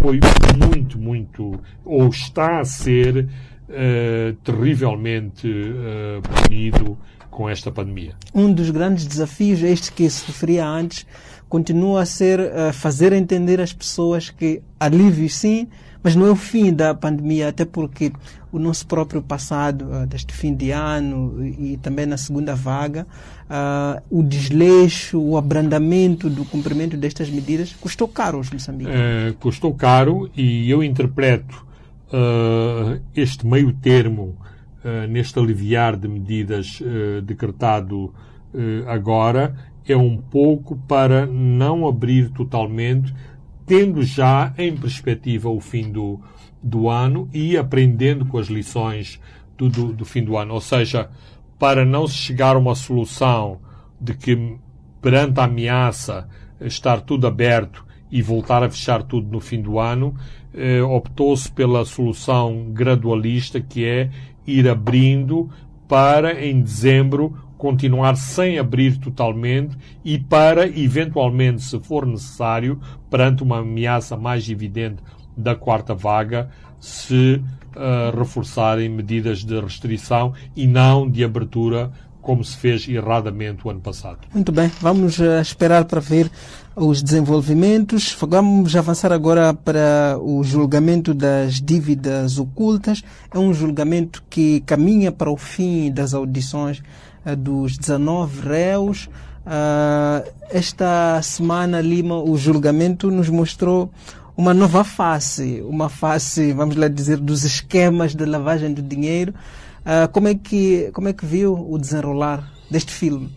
foi muito, muito, ou está a ser uh, terrivelmente uh, punido com esta pandemia. Um dos grandes desafios, este que se referia antes, continua a ser uh, fazer entender às pessoas que alívio sim, mas não é o fim da pandemia, até porque o nosso próprio passado, uh, deste fim de ano e, e também na segunda vaga, uh, o desleixo, o abrandamento do cumprimento destas medidas custou caro aos moçambicanos. É, custou caro e eu interpreto uh, este meio termo neste aliviar de medidas decretado agora é um pouco para não abrir totalmente tendo já em perspectiva o fim do, do ano e aprendendo com as lições do, do, do fim do ano. Ou seja, para não se chegar a uma solução de que perante a ameaça estar tudo aberto e voltar a fechar tudo no fim do ano, eh, optou-se pela solução gradualista que é ir abrindo para em dezembro continuar sem abrir totalmente e para, eventualmente, se for necessário, perante uma ameaça mais evidente da quarta vaga, se uh, reforçarem medidas de restrição e não de abertura como se fez erradamente o ano passado. Muito bem, vamos uh, esperar para ver os desenvolvimentos. Vamos avançar agora para o julgamento das dívidas ocultas. É um julgamento que caminha para o fim das audições uh, dos 19 réus. Esta semana, Lima, o julgamento nos mostrou uma nova face, uma face, vamos lá dizer, dos esquemas de lavagem de dinheiro. Uh, como, é que, como é que viu o desenrolar deste filme?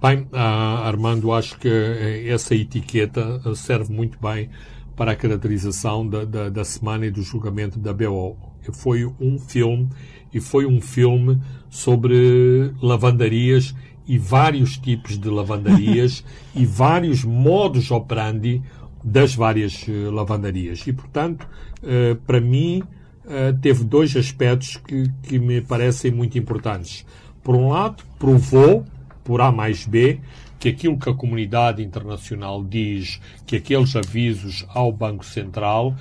Bem, uh, Armando, acho que eh, essa etiqueta eh, serve muito bem para a caracterização da, da, da semana e do julgamento da BO. Foi um filme, e foi um filme sobre lavandarias e vários tipos de lavandarias e vários modos operandi das várias uh, lavandarias. E, portanto, uh, para mim, uh, teve dois aspectos que, que me parecem muito importantes. Por um lado, provou, por A mais B, que aquilo que a comunidade internacional diz, que aqueles avisos ao Banco Central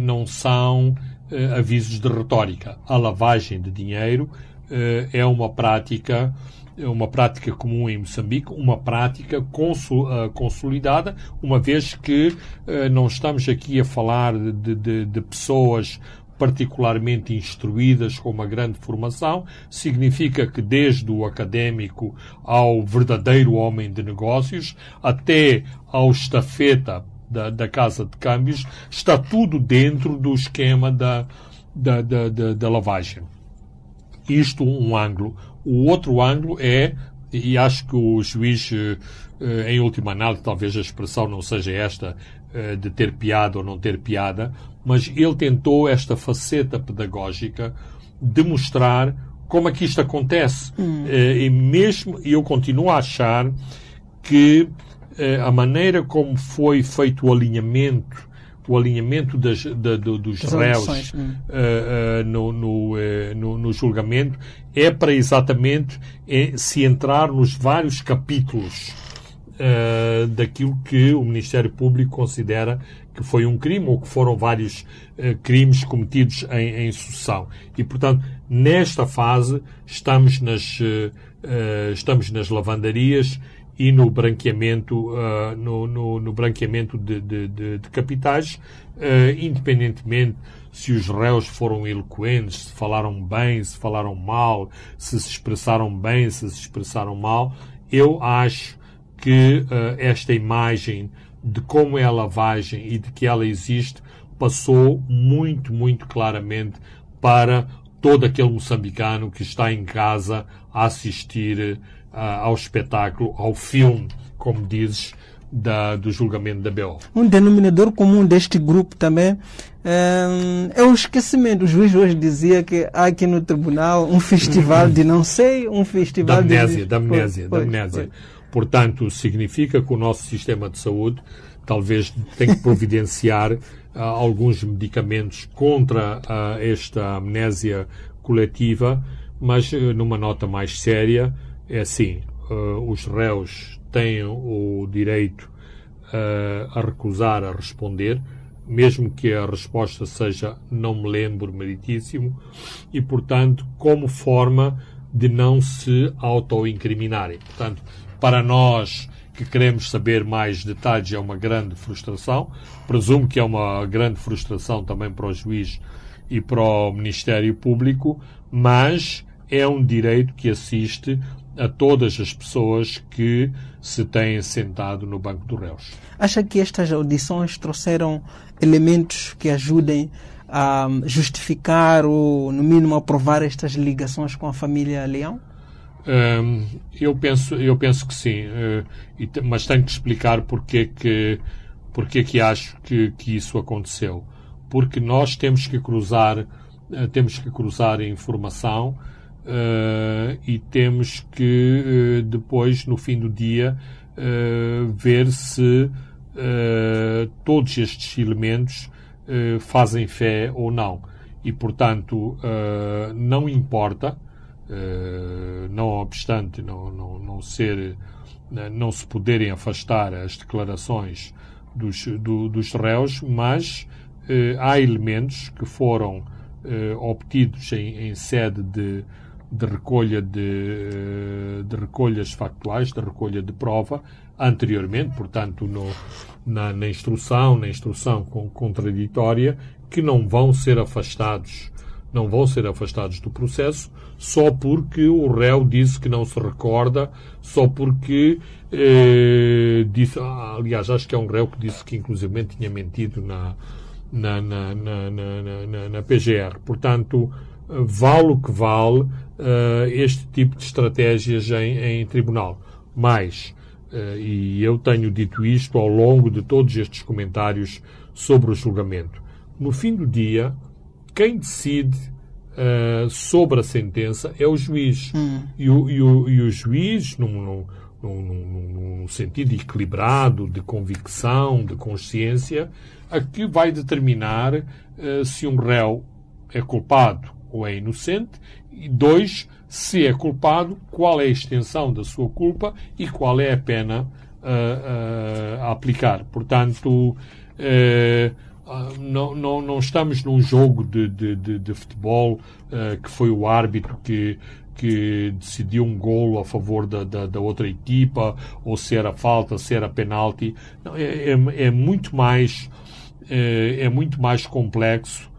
não são avisos de retórica. A lavagem de dinheiro é uma prática uma prática comum em Moçambique, uma prática uh, consolidada, uma vez que uh, não estamos aqui a falar de, de, de pessoas particularmente instruídas com uma grande formação, significa que desde o académico ao verdadeiro homem de negócios, até ao estafeta da, da casa de câmbios, está tudo dentro do esquema da, da, da, da, da lavagem. Isto um ângulo. O outro ângulo é, e acho que o juiz, eh, em última análise, talvez a expressão não seja esta eh, de ter piada ou não ter piada, mas ele tentou esta faceta pedagógica de mostrar como é que isto acontece. Hum. Eh, e mesmo eu continuo a achar que a maneira como foi feito o alinhamento o alinhamento das, da, do, dos das réus uh, uh, no, no, uh, no, no, julgamento é para exatamente se entrar nos vários capítulos daquilo que o Ministério Público considera que foi um crime ou que foram vários crimes cometidos em, em sucessão. E, portanto, nesta fase estamos nas, estamos nas lavandarias e no branqueamento, uh, no, no, no, branqueamento de, de, de, de capitais, uh, independentemente se os réus foram eloquentes, se falaram bem, se falaram mal, se se expressaram bem, se se expressaram mal. Eu acho que uh, esta imagem de como é a lavagem e de que ela existe passou muito, muito claramente para todo aquele moçambicano que está em casa a assistir ao espetáculo, ao filme, como dizes, da, do julgamento da BO. Um denominador comum deste grupo também é, é o esquecimento. O juiz hoje dizia que há aqui no tribunal um festival de não sei, um festival da amnésia, de... Da amnésia, da amnésia. Portanto, significa que o nosso sistema de saúde talvez tenha que providenciar uh, alguns medicamentos contra uh, esta amnésia coletiva, mas uh, numa nota mais séria, é assim, os réus têm o direito uh, a recusar a responder, mesmo que a resposta seja não me lembro, meritíssimo, e, portanto, como forma de não se auto-incriminarem. Portanto, para nós que queremos saber mais detalhes é uma grande frustração. Presumo que é uma grande frustração também para o juiz e para o Ministério Público, mas é um direito que assiste a todas as pessoas que se têm sentado no banco dos réus. Acha que estas audições trouxeram elementos que ajudem a justificar ou, no mínimo, aprovar estas ligações com a família Leão? Um, eu, penso, eu penso que sim, e, mas tenho que explicar porque que, porque que acho que, que isso aconteceu. Porque nós temos que cruzar, uh, temos que cruzar a informação uh, e temos que uh, depois, no fim do dia, uh, ver se todos estes elementos fazem fé ou não. E, portanto, não importa, não obstante não, não, não ser não se poderem afastar as declarações dos, do, dos réus, mas há elementos que foram obtidos em, em sede de, de recolha de, de recolhas factuais, de recolha de prova, anteriormente, portanto, no, na, na, instrução, na instrução contraditória, que não vão ser afastados, não vão ser afastados do processo só porque o réu disse que não se recorda, só porque eh, disse, ah, aliás, acho que é um réu que disse que inclusive tinha mentido na, na, na, na, na, na, na PGR. Portanto, vale o que vale uh, este tipo de estratégias em, em tribunal. Mais, uh, e eu tenho dito isto ao longo de todos estes comentários sobre o julgamento, no fim do dia, quem decide uh, sobre a sentença é o juiz. Hum. E, o, e, o, e, o, juiz, num, num, num, num sentido equilibrado, de convicção, de consciência, a que vai determinar se um réu é culpado ou é inocente, e dois, se é culpado, qual é a extensão da sua culpa e qual é a pena uh, uh, a aplicar. Portanto, uh, não, não, não estamos num jogo de, de, de, de futebol que foi o árbitro que, que decidiu um golo a favor da, da, da, outra equipa, ou se era falta, se era penalti. Não, é, é, é, muito mais é, é muito mais complexo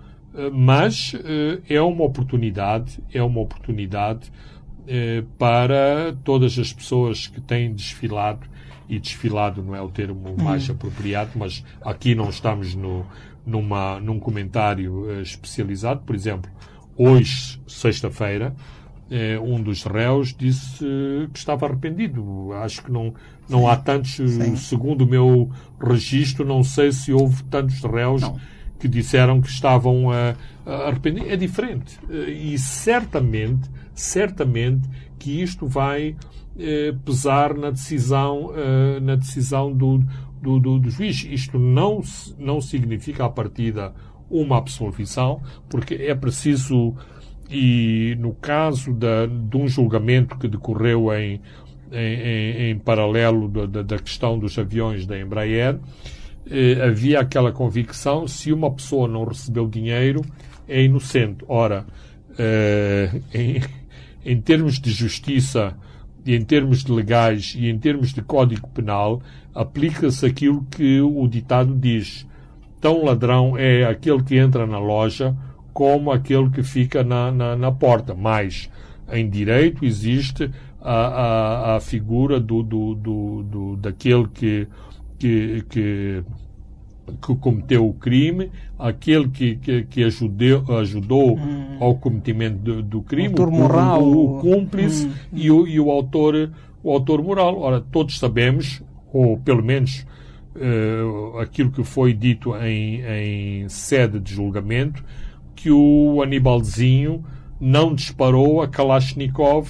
mas eh, é uma oportunidade, é uma oportunidade eh, para todas as pessoas que têm desfilado, e desfilado não é o termo hum. mais apropriado, mas aqui não estamos no, numa, num comentário eh, especializado. Por exemplo, hoje, sexta-feira, um dos réus disse que estava arrependido. Acho que não, não há tantos, Sim. segundo o meu registro, não sei se houve tantos réus. Não que disseram que estavam a, a arrependidos. É diferente. E certamente, certamente que isto vai eh, pesar na decisão, eh, na decisão do, do, do, do, juiz. Isto não, não significa a partida uma absolvição, porque é preciso, e no caso da, de um julgamento que decorreu em, em, em paralelo da, da questão dos aviões da Embraer, eh, havia aquela convicção se uma pessoa não recebeu dinheiro é inocente. Ora, eh, em, em termos de justiça e em termos de legais e em termos de código penal, aplica-se aquilo que o ditado diz. tão ladrão é aquele que entra na loja como aquele que fica na, na, na porta. Mas em direito existe a, a, a figura do, do, do, do, daquele que, que, que, que cometeu o crime, aquele que, que, que ajudeu, ajudou hum. ao cometimento do, do crime, o, moral, o, o cúmplice hum. e, o, e o autor o autor moral. Ora, todos sabemos, ou pelo menos uh, aquilo que foi dito em, em sede de julgamento, que o Anibalzinho não disparou a Kalashnikov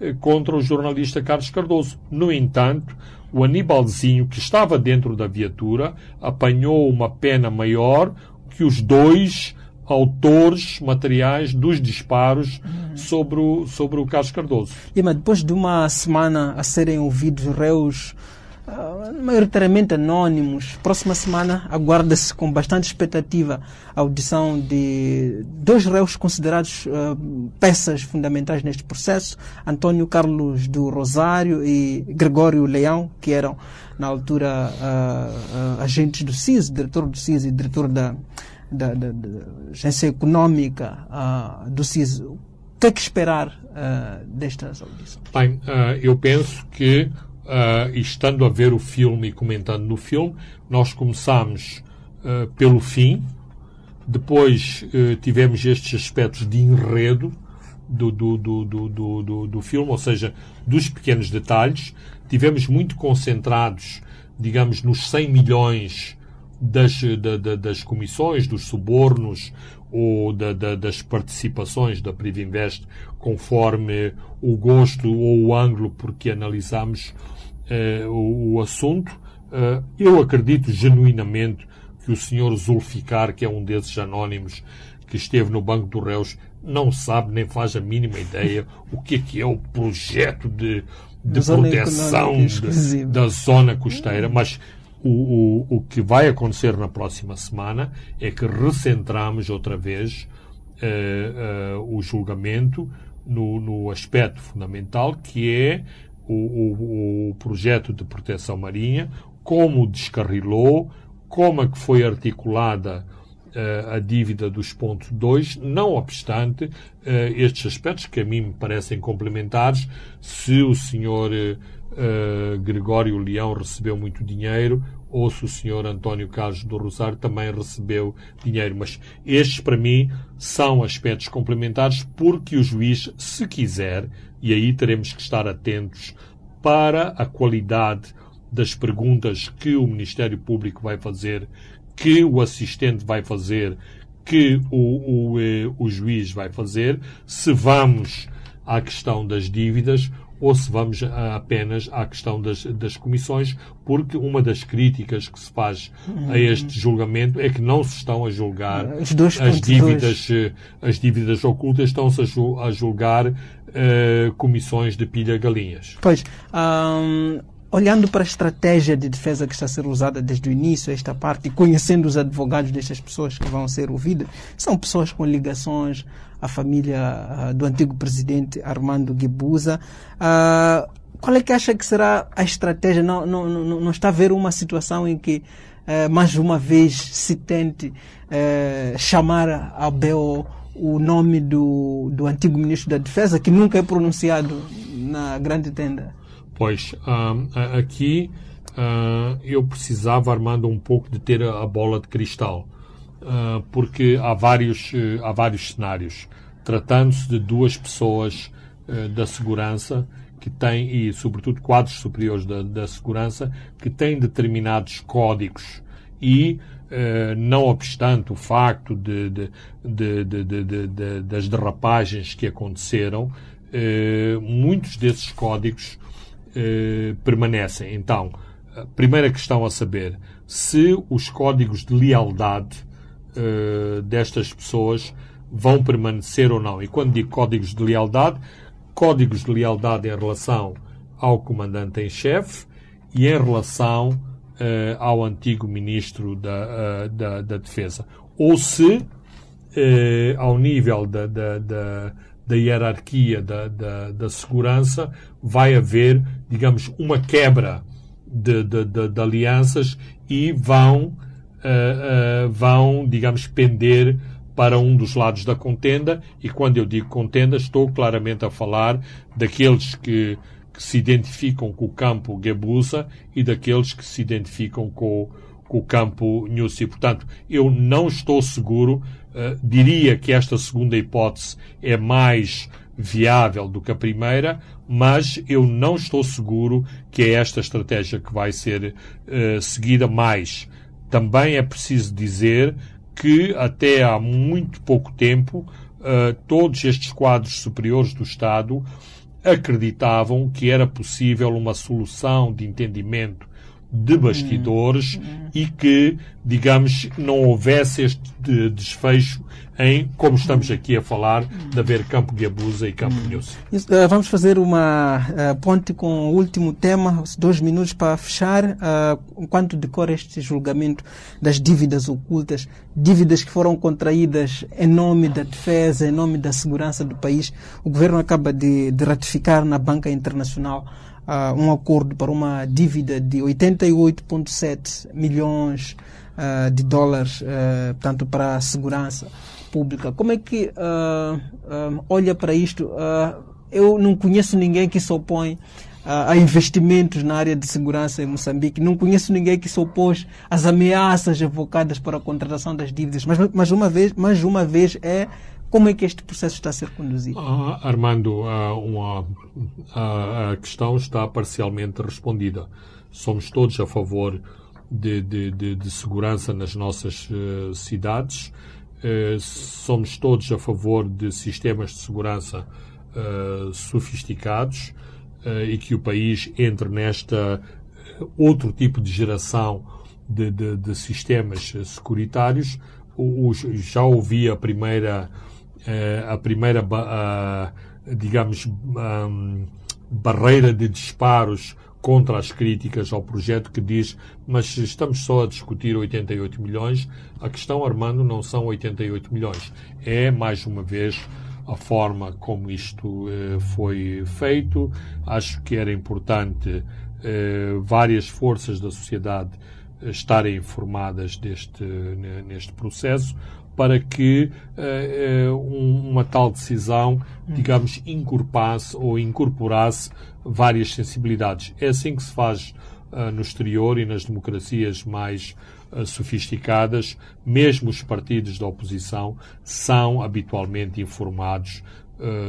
uh, contra o jornalista Carlos Cardoso. No entanto, o Anibalzinho, que estava dentro da viatura, apanhou uma pena maior que os dois autores materiais dos disparos sobre o, sobre o Carlos Cardoso. E, mas depois de uma semana a serem ouvidos réus uh, maioritariamente anónimos, próxima semana aguarda-se com bastante expectativa a audição de dois réus considerados uh, peças fundamentais neste processo, Antônio Carlos do Rosário e Gregório Leão, que eram na altura uh, agentes do CIS, diretor do CIS e diretor da da, da, da agência económica uh, do CIS, o que é que esperar destas audições? Bem, eu penso que, estando a ver o filme e comentando no filme, nós começamos pelo fim, depois tivemos estes aspectos de enredo do, do, do, do, do, do filme, ou seja, dos pequenos detalhes, tivemos muito concentrados, digamos, nos 100 milhões das, da, da, das comissões, dos subornos ou da, das participações da Privinvest conforme o gosto ou o ângulo por que analisamos eh, o, o, assunto. Eh, eu acredito genuinamente que o senhor Zulficar, que é um desses anónimos que esteve no Banco dos Réus, não sabe nem faz a mínima ideia o que é que é o projeto de, de proteção de, da zona costeira, mas o, o, o que vai acontecer na próxima semana é que recentramos outra vez uh, uh, o julgamento no, no, aspecto fundamental que é o, o, projeto de proteção marinha, como descarrilou, como é que foi articulada uh, a dívida dos pontos 2, não obstante estes aspectos que a mim me parecem complementares, se o senhor uh, Gregório Leão recebeu muito dinheiro ou se o senhor António Carlos do Rosário também recebeu dinheiro. Mas estes, para mim, são aspectos complementares porque o juiz, se quiser, e aí teremos que estar atentos para a qualidade das perguntas que o Ministério Público vai fazer, que o assistente vai fazer, que o, o, eh, o juiz vai fazer, se vamos à questão das dívidas ou se vamos apenas à questão das, das comissões, porque uma das críticas que se faz a este julgamento é que não se estão a julgar as dívidas, eh, as dívidas ocultas, estão-se a julgar uh, comissões de pilha-galinhas. Pois, hum, olhando para a estratégia de defesa que está a ser usada desde o início, esta parte, e conhecendo os advogados destas pessoas que vão ser ouvidas, são pessoas com ligações à família uh, do antigo presidente Armando Guebuza. Uh, qual é que acha que será a estratégia? Não, não, não, não está a ver uma situação em que uh, mais uma vez se tente chamar a BO o nome do, do antigo ministro da Defesa, que nunca é pronunciado na grande tenda? Pois, aqui eu precisava, Armando, um pouco de ter a bola de cristal. Uh, porque há vários, uh, há vários cenários. Tratando-se de duas pessoas uh, da segurança que têm, e sobretudo quadros superiores da, da segurança, que têm determinados códigos e, não obstante o facto de, de, de, das derrapagens que aconteceram, muitos desses códigos permanecem. Então, primeira questão a saber, se os códigos de lealdade uh, destas pessoas vão permanecer ou não. E quando digo códigos de lealdade, códigos de lealdade em relação ao comandante em chefe e em relação uh, ao antigo ministro da, uh, da, da, Defesa. Ou se, ao nível da, da, da, da hierarquia da, da, da, segurança, vai haver, digamos, uma quebra de, de, de, de alianças e vão uh, uh, vão, digamos, pender para um dos lados da contenda, e quando eu digo contenda, estou claramente a falar daqueles que, que se identificam com o campo Gebusa e daqueles que se identificam com, com o campo Nussi. Portanto, eu não estou seguro, uh, diria que esta segunda hipótese é mais viável do que a primeira, mas eu não estou seguro que é esta estratégia que vai ser uh, seguida mais. Também é preciso dizer que até há muito pouco tempo uh, todos estes quadros superiores do Estado acreditavam que era possível uma solução de entendimento de bastidores hum. e que, digamos, não houvesse este desfecho em, como estamos aqui a falar, de haver Campo Guiabusa e Campo News. Uh, vamos fazer uma uh, ponte com o último tema, dois minutos para fechar. Uh, enquanto decora este julgamento das dívidas ocultas, dívidas que foram contraídas em nome da defesa, em nome da segurança do país, o governo acaba de, de ratificar na banca internacional uh, um acordo para uma dívida de 88,7 milhões uh, de dólares, uh, portanto, para a segurança pública. Como é que uh, olha para isto? Eu não conheço ninguém que se opõe a investimentos na área de segurança em Moçambique. Não conheço ninguém que se opôs às ameaças evocadas para a contratação das dívidas. Mas, mais uma vez, mais uma vez é como é que este processo está a ser conduzido? Ah, Armando, uma, a, questão está parcialmente respondida. Somos todos a favor de, de, de, de segurança nas nossas uh, cidades. Eh, somos todos a favor de sistemas de segurança uh, sofisticados uh, e que o país entre nesta outro tipo de geração de, de, sistemas securitários. O, já ouvi a primeira, a primeira digamos, um, barreira de disparos contra as críticas ao projeto que diz mas estamos só a discutir 88 milhões. A questão, Armando, não são 88 milhões. É, mais uma vez, a forma como isto eh, foi feito. Acho que era importante eh, várias forças da sociedade eh, estarem informadas deste, neste processo para que uh, uh, uma tal decisão, digamos, incorporasse ou incorporasse várias sensibilidades. É assim que se faz uh, no exterior e nas democracias mais sofisticadas, mesmo os partidos da oposição são habitualmente informados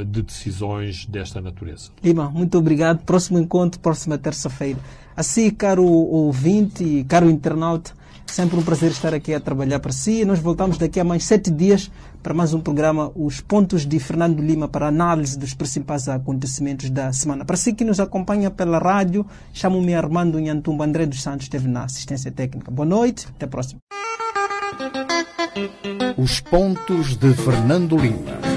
de decisões desta natureza. Lima, muito obrigado. Próximo encontro, próxima terça-feira. Assim, caro ouvinte, caro internauta, Sempre um prazer estar aqui a trabalhar para si. Nós voltamos daqui a mais sete dias para mais um programa Os Pontos de Fernando Lima para análise dos principais acontecimentos da semana. Para si que nos acompanha pela rádio, chamo-me Armando Nhantumba André dos Santos, esteve na assistência técnica. Boa noite, até a próxima. Os Pontos de Fernando Lima.